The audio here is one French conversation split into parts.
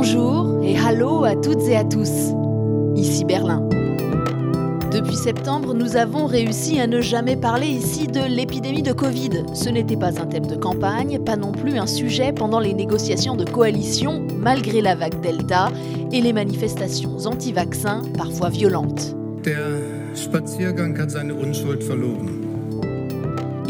Bonjour et hallo à toutes et à tous. Ici Berlin. Depuis septembre, nous avons réussi à ne jamais parler ici de l'épidémie de Covid. Ce n'était pas un thème de campagne, pas non plus un sujet pendant les négociations de coalition, malgré la vague Delta et les manifestations anti-vaccins parfois violentes.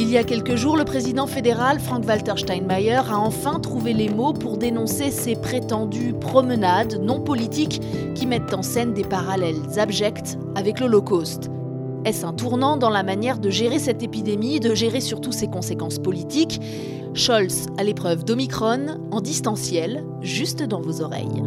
Il y a quelques jours, le président fédéral Frank-Walter Steinmeier a enfin trouvé les mots pour dénoncer ces prétendues promenades non politiques qui mettent en scène des parallèles abjects avec l'Holocauste. Est-ce un tournant dans la manière de gérer cette épidémie, de gérer surtout ses conséquences politiques? Scholz à l'épreuve d'Omicron, en distanciel, juste dans vos oreilles.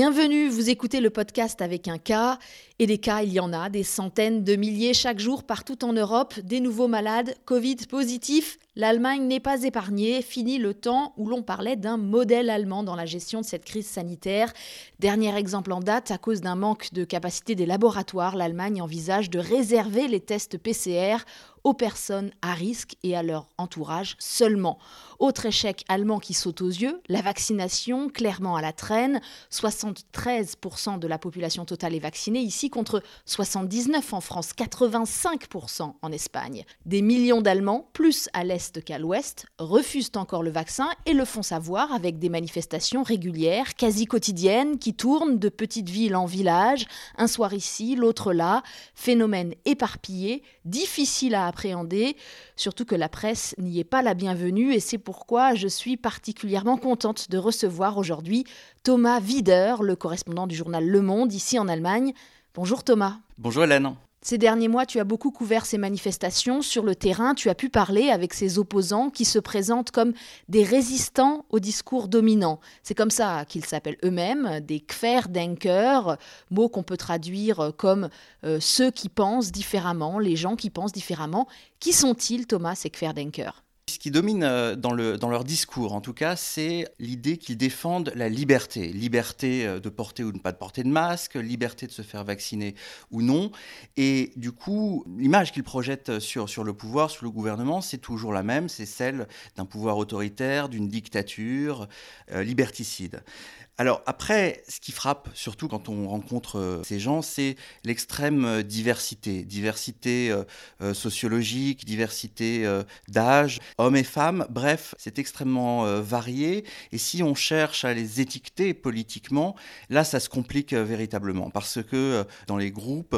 Bienvenue, vous écoutez le podcast avec un cas, et des cas il y en a, des centaines de milliers chaque jour partout en Europe, des nouveaux malades, Covid positifs. L'Allemagne n'est pas épargnée, fini le temps où l'on parlait d'un modèle allemand dans la gestion de cette crise sanitaire. Dernier exemple en date, à cause d'un manque de capacité des laboratoires, l'Allemagne envisage de réserver les tests PCR aux personnes à risque et à leur entourage seulement. Autre échec allemand qui saute aux yeux, la vaccination, clairement à la traîne. 73% de la population totale est vaccinée ici contre 79 en France, 85% en Espagne. Des millions d'Allemands, plus à l'est qu'à l'ouest, refusent encore le vaccin et le font savoir avec des manifestations régulières, quasi quotidiennes, qui tournent de petite ville en village, un soir ici, l'autre là, phénomène éparpillé, difficile à appréhender, surtout que la presse n'y est pas la bienvenue et c'est pourquoi je suis particulièrement contente de recevoir aujourd'hui Thomas Wider, le correspondant du journal Le Monde ici en Allemagne. Bonjour Thomas. Bonjour Hélène. Ces derniers mois, tu as beaucoup couvert ces manifestations sur le terrain, tu as pu parler avec ces opposants qui se présentent comme des résistants au discours dominant. C'est comme ça qu'ils s'appellent eux-mêmes, des Querdenker, mot qu'on peut traduire comme euh, ceux qui pensent différemment, les gens qui pensent différemment. Qui sont-ils, Thomas, ces Querdenker ce qui domine euh, dans, le, dans leur discours, en tout cas, c'est l'idée qu'ils défendent la liberté. Liberté euh, de porter ou de ne pas de porter de masque, liberté de se faire vacciner ou non. Et du coup, l'image qu'ils projettent sur, sur le pouvoir, sur le gouvernement, c'est toujours la même, c'est celle d'un pouvoir autoritaire, d'une dictature euh, liberticide. Alors après, ce qui frappe surtout quand on rencontre euh, ces gens, c'est l'extrême euh, diversité, diversité euh, sociologique, diversité d'âge, hommes et femmes, bref, c'est extrêmement varié. Et si on cherche à les étiqueter politiquement, là, ça se complique véritablement, parce que dans les groupes,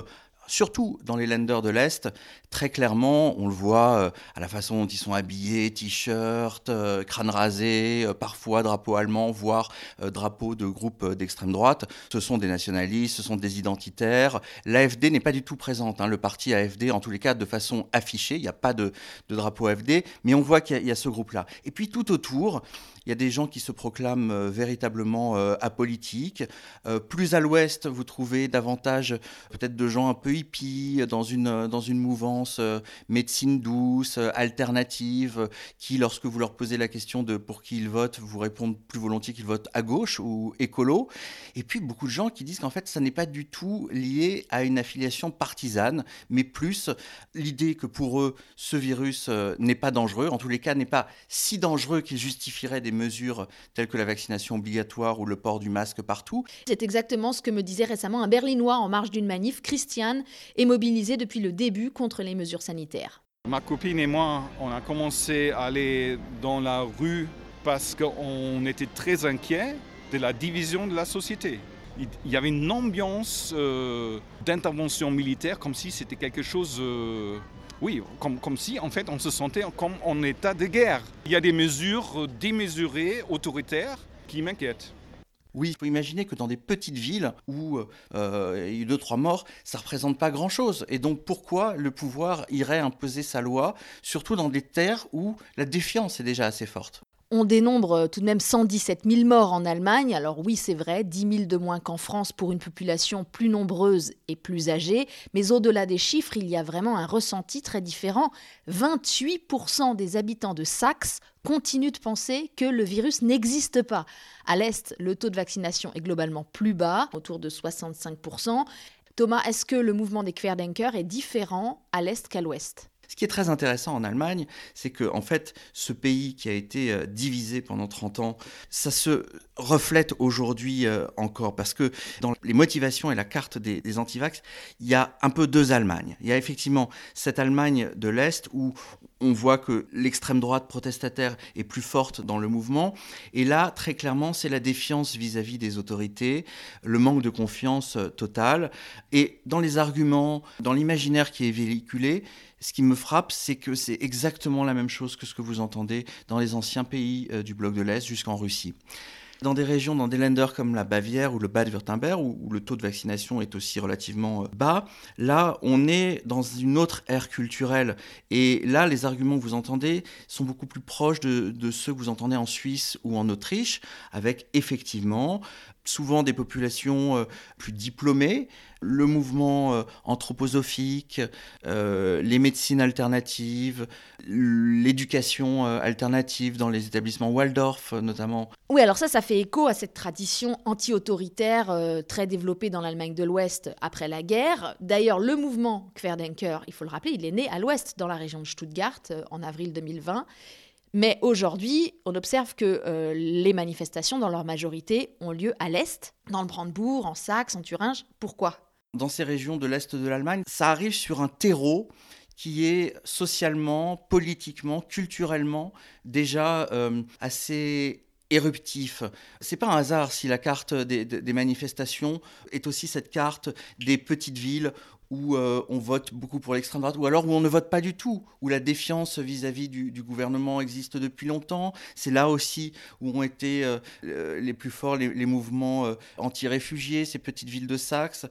surtout dans les lenders de l'Est, très clairement, on le voit euh, à la façon dont ils sont habillés, t-shirt, euh, crâne rasé, euh, parfois drapeau allemand, voire drapeau de groupes d'extrême droite. Ce sont des nationalistes, ce sont des identitaires. L'AFD n'est pas du tout présente, hein. le parti AFD, en tous les cas, de façon affichée. Il n'y a pas de, drapeau AFD, mais on voit qu'il y, a ce groupe-là. Et puis tout autour, il y a des gens qui se proclament véritablement apolitiques. plus à l'ouest, vous trouvez davantage peut-être de gens un peu dans une, dans une mouvance euh, médecine douce, euh, alternative, qui, lorsque vous leur posez la question de pour qui ils votent, vous répondent plus volontiers qu'ils votent à gauche ou écolo. Et puis beaucoup de gens qui disent qu'en fait, ça n'est pas du tout lié à une affiliation partisane, mais plus l'idée que pour eux, ce virus euh, n'est pas dangereux, en tous les cas n'est pas si dangereux qu'il justifierait des mesures telles que la vaccination obligatoire ou le port du masque partout. C'est exactement ce que me disait récemment un Berlinois en marge d'une manif, Christian, est mobilisé depuis le début contre les mesures sanitaires. Ma copine et moi, on a commencé à aller dans la rue parce qu'on était très inquiets de la division de la société. Il y avait une ambiance euh, d'intervention militaire comme si c'était quelque chose... Euh, oui, comme, comme, si en fait on se sentait comme en état de guerre. Il y a des mesures démesurées, autoritaires, qui m'inquiètent. Oui, il faut imaginer que dans des petites villes où euh, il y a eu deux, trois morts, ça ne représente pas grand-chose. Et donc pourquoi le pouvoir irait imposer sa loi, surtout dans des terres où la défiance est déjà assez forte? On dénombre euh, tout de même 117 000 morts en Allemagne. Alors oui, c'est vrai, 10 000 de moins qu'en France pour une population plus nombreuse et plus âgée. Mais au-delà des chiffres, il y a vraiment un ressenti très différent. 28% des habitants de Saxe continuent de penser que le virus n'existe pas. À l'Est, le taux de vaccination est globalement plus bas, autour de 65%. Thomas, est-ce que le mouvement des Querdenker est différent à l'Est qu'à l'Ouest? Ce qui est très intéressant en Allemagne, c'est que en fait, ce pays qui a été euh, divisé pendant 30 ans, ça se reflète aujourd'hui euh, encore parce que dans les motivations et la carte des, des antivax, il y a un peu deux Allemagnes. Il y a effectivement cette Allemagne de l'Est où on voit que l'extrême droite protestataire est plus forte dans le mouvement. Et là, très clairement, c'est la défiance vis-à-vis des autorités, le manque de confiance euh, totale. Et dans les arguments, dans l'imaginaire qui est véhiculé, ce qui me frappe, c'est que c'est exactement la même chose que ce que vous entendez dans les anciens pays euh, du bloc de l'Est jusqu'en Russie. Dans des régions, dans des länders comme la Bavière ou le Bade-Württemberg, où, le taux de vaccination est aussi relativement euh, bas, là, on est dans une autre ère culturelle. Et là, les arguments que vous entendez sont beaucoup plus proches de, de ceux que vous entendez en Suisse ou en Autriche, avec effectivement souvent des populations euh, plus diplômées, le mouvement euh, anthroposophique, euh, les médecines alternatives, l'éducation alternative dans les établissements Waldorf notamment. Oui, alors ça, ça fait écho à cette tradition anti-autoritaire très développée dans l'Allemagne de l'Ouest après la guerre. D'ailleurs, le mouvement Querdenker, il faut le rappeler, il est né à l'Ouest, dans la région de Stuttgart, en avril 2020. Mais aujourd'hui, on observe que euh, les manifestations, dans leur majorité, ont lieu à l'Est, dans le Brandebourg, en Saxe, en Thuringe. Pourquoi? Dans ces régions de l'Est de l'Allemagne, ça arrive sur un terreau qui est socialement, politiquement, culturellement déjà euh, assez éruptif. C'est pas un hasard si la carte des, manifestations est aussi cette carte des petites villes où euh, on vote beaucoup pour l'extrême droite, ou alors où on ne vote pas du tout, où la défiance vis-à-vis du, gouvernement existe depuis longtemps. C'est là aussi où ont été euh, euh, les plus forts les, mouvements anti-réfugiés, ces petites villes de Saxe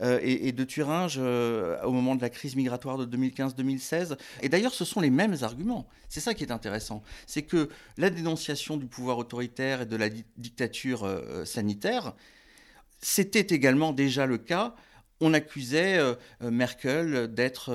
et, de Thuringe au moment de la crise migratoire de 2015-2016. Et d'ailleurs, ce sont les mêmes arguments. C'est ça qui est intéressant. C'est que la dénonciation du pouvoir autoritaire et de la dictature sanitaire, c'était également déjà le cas on accusait euh, euh, Merkel d'être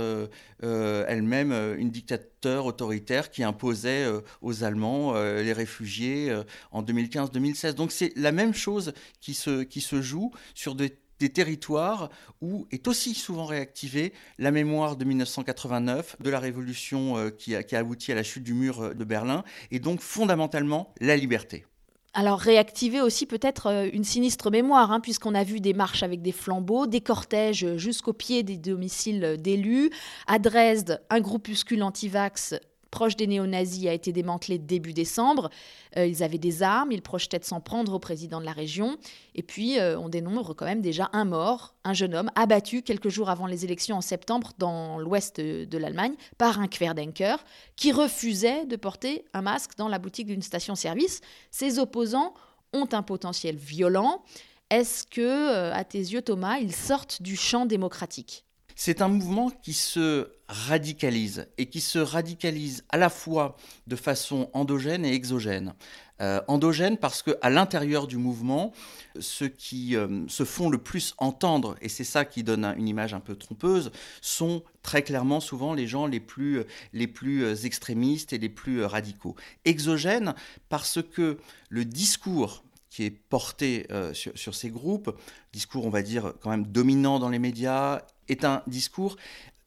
euh, elle-même une dictateur autoritaire qui imposait aux Allemands les réfugiés en 2015-2016. Donc c'est la même chose qui se, qui se joue sur des, territoires où est aussi souvent réactivée la mémoire de 1989, de la révolution qui a, qui a abouti à la chute du mur de Berlin, et donc fondamentalement la liberté. Alors réactiver aussi peut-être euh, une sinistre mémoire, hein, puisqu'on a vu des marches avec des flambeaux, des cortèges jusqu'au pied des domiciles d'élus. À Dresde, un groupuscule anti-vax proche des néo-nazis a été démantelé début décembre. Euh, ils avaient des armes, ils projetaient de s'en prendre au président de la région. Et puis, euh, on dénombre quand même déjà un mort, un jeune homme abattu quelques jours avant les élections en septembre dans l'ouest de, l'Allemagne par un Querdenker qui refusait de porter un masque dans la boutique d'une station-service. Ses opposants ont un potentiel violent. Est-ce que, euh, à tes yeux, Thomas, ils sortent du champ démocratique? C'est un mouvement qui se radicalise et qui se radicalise à la fois de façon endogène et exogène. Euh, endogène parce qu'à l'intérieur du mouvement, ceux qui euh, se font le plus entendre, et c'est ça qui donne une image un peu trompeuse, sont très clairement souvent les gens les plus, les plus euh, extrémistes et les plus radicaux. Exogène parce que le discours qui est porté sur, sur, ces groupes, discours on va dire quand même dominant dans les médias, est un discours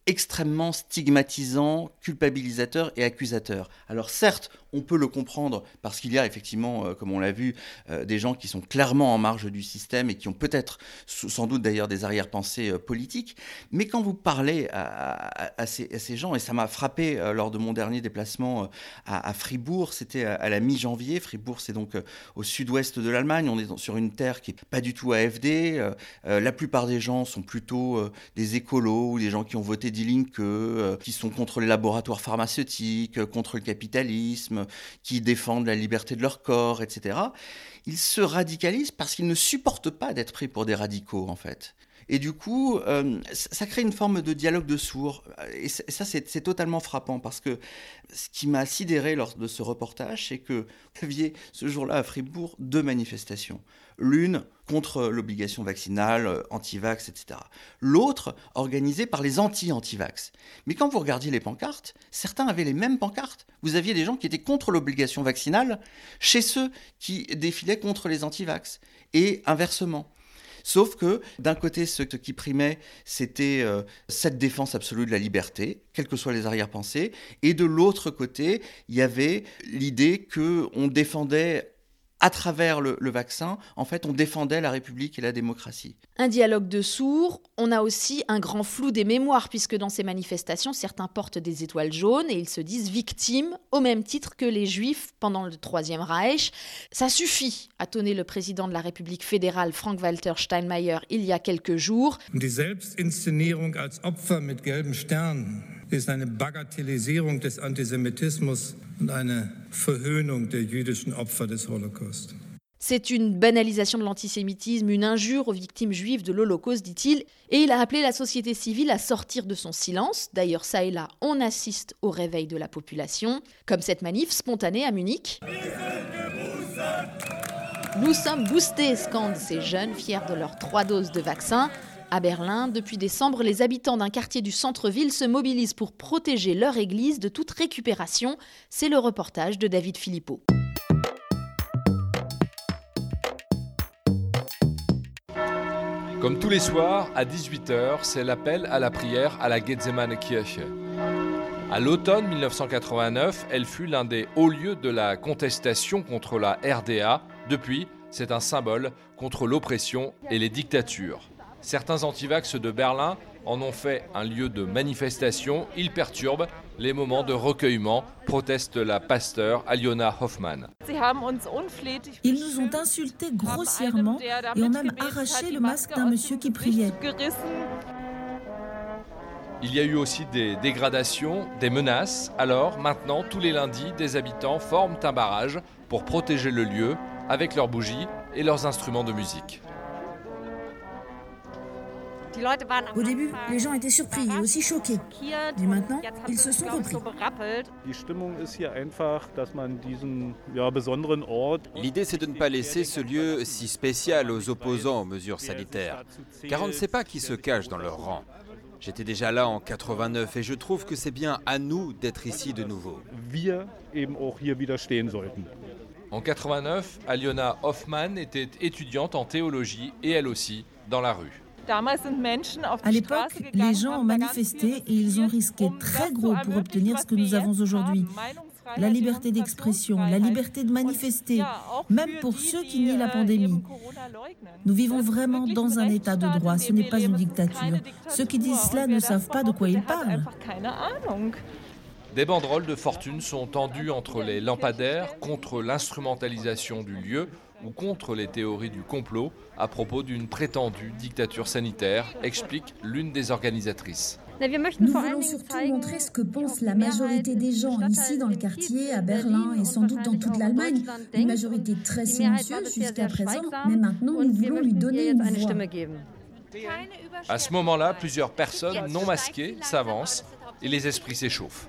extrêmement stigmatisant, culpabilisateur et accusateur. Alors certes, on peut le comprendre parce qu'il y a effectivement, euh, comme on l'a vu, euh, des gens qui sont clairement en marge du système et qui ont peut-être, sans doute d'ailleurs, des arrière-pensées euh, politiques. Mais quand vous parlez à, ces, gens, et ça m'a frappé lors de mon dernier déplacement à, Fribourg, c'était à, la mi-janvier. Fribourg, c'est donc au sud-ouest de l'Allemagne. On est sur une terre qui n'est pas du tout AFD. la plupart des gens sont plutôt des écolos ou des gens qui ont voté Die Linke, qui sont contre les laboratoires pharmaceutiques, contre le capitalisme qui défendent la liberté de leur corps, etc. Ils se radicalisent parce qu'ils ne supportent pas d'être pris pour des radicaux, en fait. Et du coup, euh, ça crée une forme de dialogue de sourds. Et ça, c'est totalement frappant parce que ce qui m'a sidéré lors de ce reportage, c'est que vous aviez ce jour-là à Fribourg deux manifestations. L'une contre l'obligation vaccinale, euh, anti-vax, etc. L'autre organisée par les anti-anti-vax. Mais quand vous regardiez les pancartes, certains avaient les mêmes pancartes. Vous aviez des gens qui étaient contre l'obligation vaccinale chez ceux qui défilaient contre les anti-vax. Et inversement. Sauf que d'un côté, ce qui primait, c'était euh, cette défense absolue de la liberté, quelles que soient les arrière-pensées, et de l'autre côté, il y avait l'idée qu'on défendait à travers le, vaccin, en fait, on défendait la République et la démocratie. Un dialogue de sourds. On a aussi un grand flou des mémoires, puisque dans ces manifestations, certains portent des étoiles jaunes et ils se disent victimes, au même titre que les Juifs pendant le Troisième Reich. Ça suffit, a tonné le président de la République fédérale, Frank-Walter Steinmeier, il y a quelques jours. Die Selbstinszenierung als Opfer mit gelben Sternen ist eine Bagatellisierung des Antisemitismus und eine Verhöhnung der jüdischen Opfer des Holocaust? C'est une banalisation de l'antisémitisme, une injure aux victimes juives de l'Holocauste, dit-il, et il a appelé la société civile à sortir de son silence. D'ailleurs, ça et là, on assiste au réveil de la population, comme cette manif spontanée à Munich. Nous sommes boostés, scandent ces jeunes, fiers de leurs trois doses de vaccin. À Berlin, depuis décembre, les habitants d'un quartier du centre-ville se mobilisent pour protéger leur église de toute récupération. C'est le reportage de David Philippot. Comme tous les soirs, à 18h, c'est l'appel à la prière à la Gethsemane Kirche. À l'automne 1989, elle fut l'un des hauts lieux de la contestation contre la RDA. Depuis, c'est un symbole contre l'oppression et les dictatures. Certains antivax de Berlin en ont fait un lieu de manifestation. Ils perturbent les moments de recueillement, proteste la pasteur Aliona Hoffmann. Ils nous ont insultés grossièrement et ont même arraché le masque d'un monsieur qui priait. Il y a eu aussi des dégradations, des menaces. Alors, maintenant, tous les lundis, des habitants forment un barrage pour protéger le lieu avec leurs bougies et leurs instruments de musique. Au début, les gens étaient surpris et aussi choqués. Mais maintenant, ils se sont repris. L'idée, c'est de ne pas laisser ce lieu si spécial aux opposants aux mesures sanitaires, car on ne sait pas qui se cache dans leur rang. J'étais déjà là en 89 et je trouve que c'est bien à nous d'être ici de nouveau. En 89, Aliona Hoffmann était étudiante en théologie et elle aussi dans la rue. À l'époque, les gens ont manifesté et ils ont risqué très gros pour obtenir ce que nous avons aujourd'hui. La liberté d'expression, la liberté de manifester, même pour ceux qui nient la pandémie. Nous vivons vraiment dans un état de droit, ce n'est pas une dictature. Ceux qui disent cela ne savent pas de quoi ils parlent. Des banderoles de fortune sont tendues entre les lampadaires contre l'instrumentalisation du lieu ou contre les théories du complot à propos d'une prétendue dictature sanitaire, explique l'une des organisatrices. Nous voulons surtout montrer ce que pense la majorité des gens ici dans le quartier, à Berlin et sans doute dans toute l'Allemagne. Une majorité très silencieuse jusqu'à présent, mais maintenant nous voulons lui donner une voix. À ce moment-là, plusieurs personnes non masquées s'avancent et les esprits s'échauffent.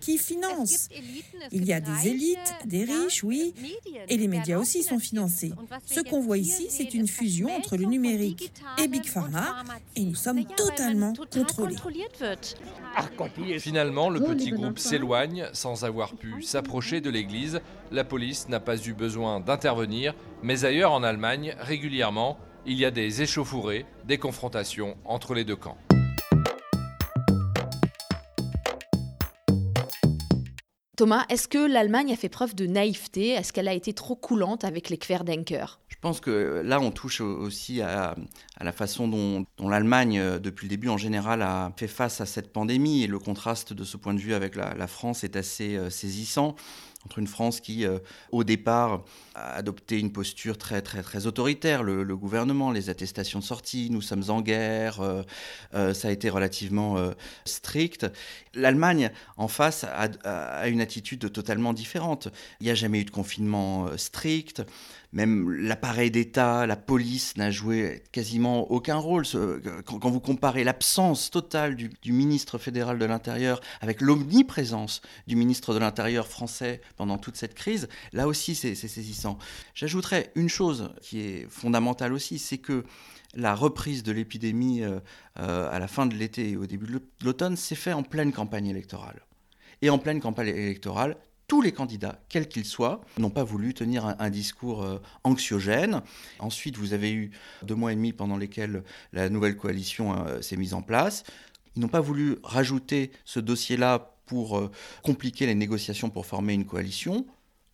qui finance. Il y a des élites, des riches, oui, et les médias aussi sont financés. Ce qu'on voit ici, c'est une fusion entre le numérique et Big Pharma, et nous sommes totalement contrôlés. Finalement, le petit groupe s'éloigne sans avoir pu s'approcher de l'église. La police n'a pas eu besoin d'intervenir, mais ailleurs en Allemagne, régulièrement, il y a des échauffourées, des confrontations entre les deux camps. Thomas, est-ce que l'Allemagne a fait preuve de naïveté? Est-ce qu'elle a été trop coulante avec les Querdenker Je pense que là, on touche aussi à, la façon dont, l'Allemagne, euh, depuis le début en général, a fait face à cette pandémie. Et le contraste de ce point de vue avec la France est assez euh, saisissant entre une France qui, euh, au départ, a adopté une posture très, très, très autoritaire, le, gouvernement, les attestations de sortie, nous sommes en guerre, euh, euh, ça a été relativement strict. L'Allemagne, en face, a, a, une attitude totalement différente. Il n'y a jamais eu de confinement strict. Même l'appareil d'État, la police n'a joué quasiment aucun rôle. Quand vous comparez l'absence totale du, ministre fédéral de l'Intérieur avec l'omniprésence du ministre de l'Intérieur français pendant toute cette crise. Là aussi, c'est saisissant. J'ajouterais une chose qui est fondamentale aussi, c'est que la reprise de l'épidémie euh, à la fin de l'été et au début de l'automne s'est fait en pleine campagne électorale. Et en pleine campagne électorale, tous les candidats, quels qu'ils soient, n'ont pas voulu tenir un, discours euh, anxiogène. Ensuite, vous avez eu deux mois et demi pendant lesquels la nouvelle coalition euh, s'est mise en place. Ils n'ont pas voulu rajouter ce dossier-là pour euh, compliquer les négociations pour former une coalition.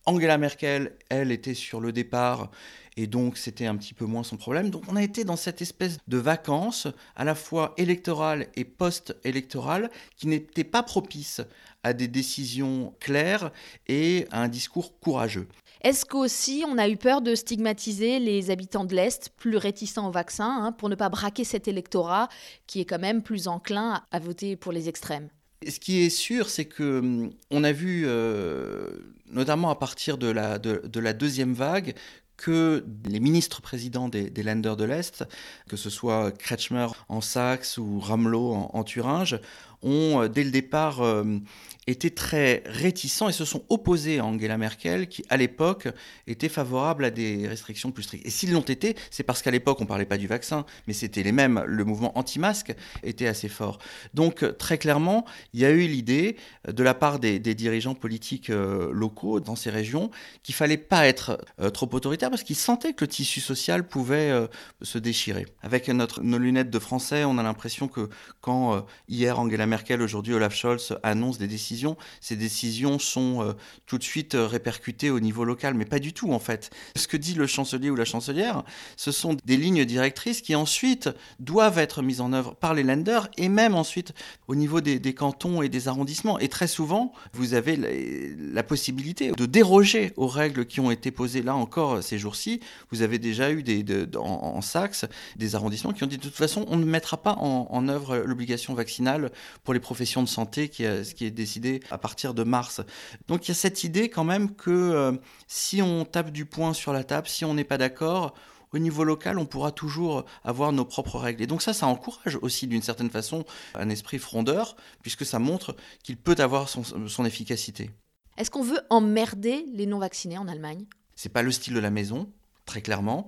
Angela Merkel, elle, était sur le départ et donc c'était un petit peu moins son problème. Donc on a été dans cette espèce de vacances, à la fois électorales et post-électorales, qui n'étaient pas propices à des décisions claires et à un discours courageux. Est-ce qu'aussi on a eu peur de stigmatiser les habitants de l'Est, plus réticents au vaccin, hein, pour ne pas braquer cet électorat qui est quand même plus enclin à voter pour les extrêmes? Ce qui est sûr, c'est que hum, on a vu, euh, notamment à partir de la, de, la deuxième vague, que les ministres présidents des, des Länder de l'Est, que ce soit Kretschmer en Saxe ou Ramelow en Thuringe, ont euh, dès le départ euh, été très réticents et se sont opposés à Angela Merkel, qui à l'époque était favorable à des restrictions plus strictes. Et s'ils l'ont été, c'est parce qu'à l'époque on ne parlait pas du vaccin, mais c'était les mêmes. Le mouvement anti-masque était assez fort. Donc très clairement, il y a eu l'idée de la part des, dirigeants politiques euh, locaux dans ces régions qu'il fallait pas être trop autoritaire parce qu'ils sentaient que le tissu social pouvait se déchirer. Avec notre, nos lunettes de français, on a l'impression que quand hier Angela Merkel, aujourd'hui Olaf Scholz annonce des décisions, ces décisions sont euh, tout de suite euh, répercutées au niveau local, mais pas du tout en fait. Ce que dit le chancelier ou la chancelière, ce sont des lignes directrices qui ensuite doivent être mises en œuvre par les lenders et même ensuite au niveau des, cantons et des arrondissements. Et très souvent, vous avez la, possibilité de déroger aux règles qui ont été posées là encore ces jours-ci. Vous avez déjà eu des, en, Saxe des arrondissements qui ont dit de toute façon, on ne mettra pas en œuvre l'obligation vaccinale pour les professions de santé, qui, ce qui est décidé à partir de mars. Donc il y a cette idée quand même que euh, si on tape du poing sur la table, si on n'est pas d'accord, au niveau local, on pourra toujours avoir nos propres règles. Et donc ça, ça encourage aussi d'une certaine façon un esprit frondeur, puisque ça montre qu'il peut avoir son, son efficacité. Est-ce qu'on veut emmerder les non-vaccinés en Allemagne? C'est pas le style de la maison, très clairement.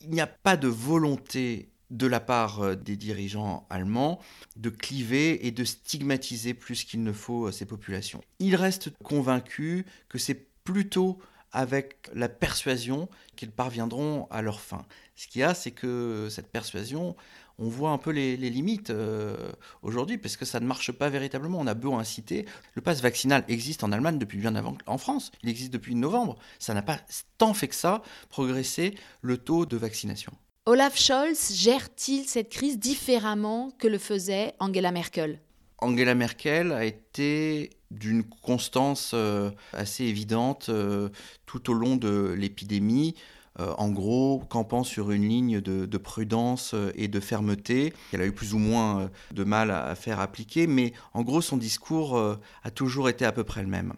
Il n'y a pas de volonté de la part euh, des dirigeants allemands de cliver et de stigmatiser plus qu'il ne faut euh, ces populations. Ils restent convaincus que c'est plutôt avec la persuasion qu'ils parviendront à leur fin. Ce qu'il y a, c'est que cette persuasion, on voit un peu les, limites euh, aujourd'hui, parce que ça ne marche pas véritablement. On a beau inciter. Le pass vaccinal existe en Allemagne depuis bien avant en France. Il existe depuis novembre. Ça n'a pas tant fait que ça progresser le taux de vaccination. Olaf Scholz gère-t-il cette crise différemment que le faisait Angela Merkel? Angela Merkel a été d'une constance euh, assez évidente euh, tout au long de l'épidémie. Euh, en gros, campant sur une ligne de, prudence et de fermeté, qu'elle a eu plus ou moins de mal à, faire appliquer, mais en gros, son discours a toujours été à peu près le même.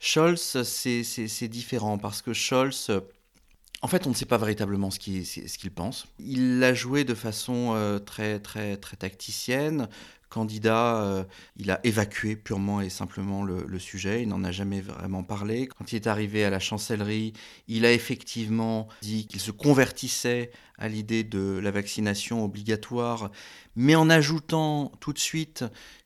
Scholz, c'est différent parce que Scholz en fait, on ne sait pas véritablement ce qu'il pense. Il l'a joué de façon euh, très, très, très tacticienne. Candidat, euh, il a évacué purement et simplement le, sujet. Il n'en a jamais vraiment parlé. Quand il est arrivé à la chancellerie, il a effectivement dit qu'il se convertissait à l'idée de la vaccination obligatoire, mais en ajoutant tout de suite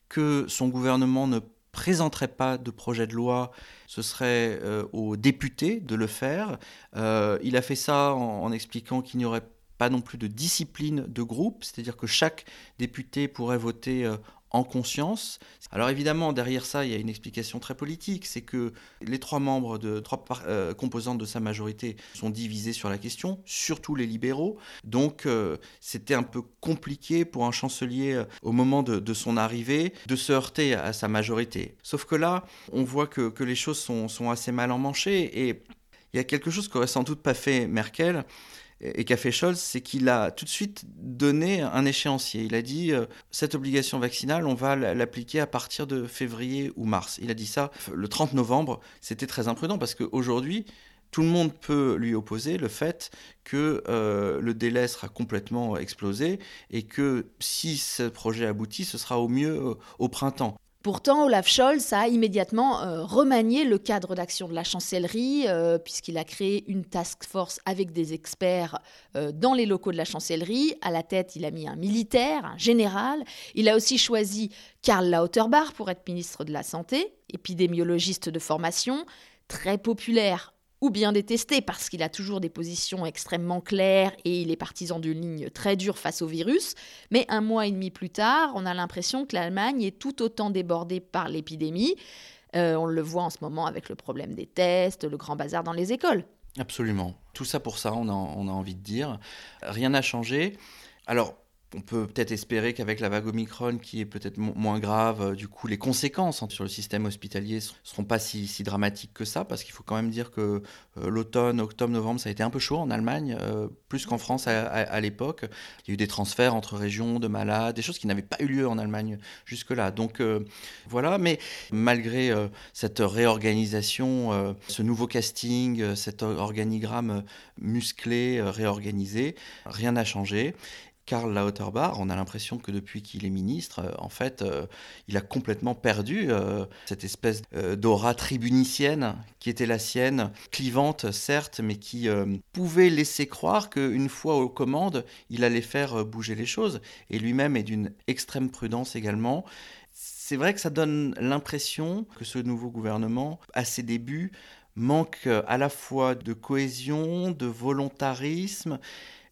que son gouvernement ne présenterait pas de projet de loi, ce serait euh, aux députés de le faire. Euh, il a fait ça en expliquant qu'il n'y aurait pas non plus de discipline de groupe, c'est-à-dire que chaque député pourrait voter euh, en conscience. Alors évidemment, derrière ça, il y a une explication très politique, c'est que les trois membres de trois euh, composantes de sa majorité sont divisés sur la question, surtout les libéraux. Donc euh, c'était un peu compliqué pour un chancelier euh, au moment de, son arrivée de se heurter à, sa majorité. Sauf que là, on voit que, les choses sont, sont assez mal emmanchées et il y a quelque chose qu'aurait sans doute pas fait Merkel, et qu'a fait Scholz, c'est qu'il a tout de suite donné un échéancier. Il a dit euh, cette obligation vaccinale, on va l'appliquer à partir de février ou mars. Il a dit ça le 30 novembre. C'était très imprudent parce qu'aujourd'hui, tout le monde peut lui opposer le fait que euh, le délai sera complètement explosé et que si ce projet aboutit, ce sera au mieux au printemps. Pourtant, Olaf Scholz a immédiatement euh, remanié le cadre d'action de la chancellerie, euh, puisqu'il a créé une task force avec des experts euh, dans les locaux de la chancellerie. À la tête, il a mis un militaire, un général. Il a aussi choisi Karl Lauterbach pour être ministre de la Santé, épidémiologiste de formation, très populaire ou bien détesté parce qu'il a toujours des positions extrêmement claires et il est partisan d'une ligne très dure face au virus. Mais un mois et demi plus tard, on a l'impression que l'Allemagne est tout autant débordée par l'épidémie. Euh, on le voit en ce moment avec le problème des tests, le grand bazar dans les écoles. Absolument. Tout ça pour ça, on a, on a envie de dire. Rien n'a changé. Alors, on peut peut-être espérer qu'avec la vague Omicron, qui est peut-être moins grave, euh, du coup, les conséquences hein, sur le système hospitalier ne seront pas si, dramatiques que ça, parce qu'il faut quand même dire que euh, l'automne, octobre, novembre, ça a été un peu chaud en Allemagne, euh, plus qu'en France à, l'époque. Il y a eu des transferts entre régions de malades, des choses qui n'avaient pas eu lieu en Allemagne jusque-là. Donc voilà, mais malgré cette réorganisation, ce nouveau casting, cet organigramme musclé, réorganisé, rien n'a changé. Karl Lauterbach, on a l'impression que depuis qu'il est ministre, euh, en fait, euh, il a complètement perdu euh, cette espèce d'aura tribunicienne qui était la sienne, clivante certes, mais qui pouvait laisser croire qu'une fois aux commandes, il allait faire bouger les choses. Et lui-même est d'une extrême prudence également. C'est vrai que ça donne l'impression que ce nouveau gouvernement, à ses débuts, manque à la fois de cohésion, de volontarisme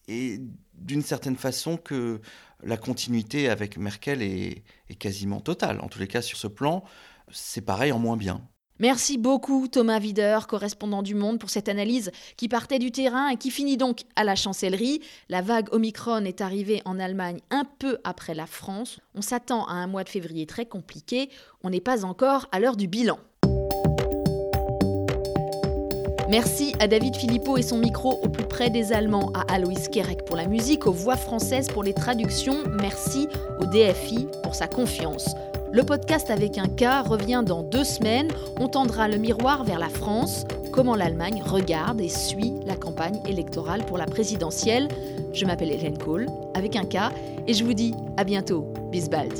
et d'une certaine façon que la continuité avec Merkel est, quasiment totale. En tous les cas, sur ce plan, c'est pareil en moins bien. Merci beaucoup Thomas Wider, correspondant du Monde, pour cette analyse qui partait du terrain et qui finit donc à la chancellerie. La vague Omicron est arrivée en Allemagne un peu après la France. On s'attend à un mois de février très compliqué. On n'est pas encore à l'heure du bilan. Merci à David Philippot et son micro au plus près des Allemands, à Alois Kerek pour la musique, aux voix françaises pour les traductions. Merci au DFI pour sa confiance. Le podcast avec un K revient dans deux semaines. On tendra le miroir vers la France, comment l'Allemagne regarde et suit la campagne électorale pour la présidentielle. Je m'appelle Hélène Kohl avec un K et je vous dis à bientôt. Bis bald.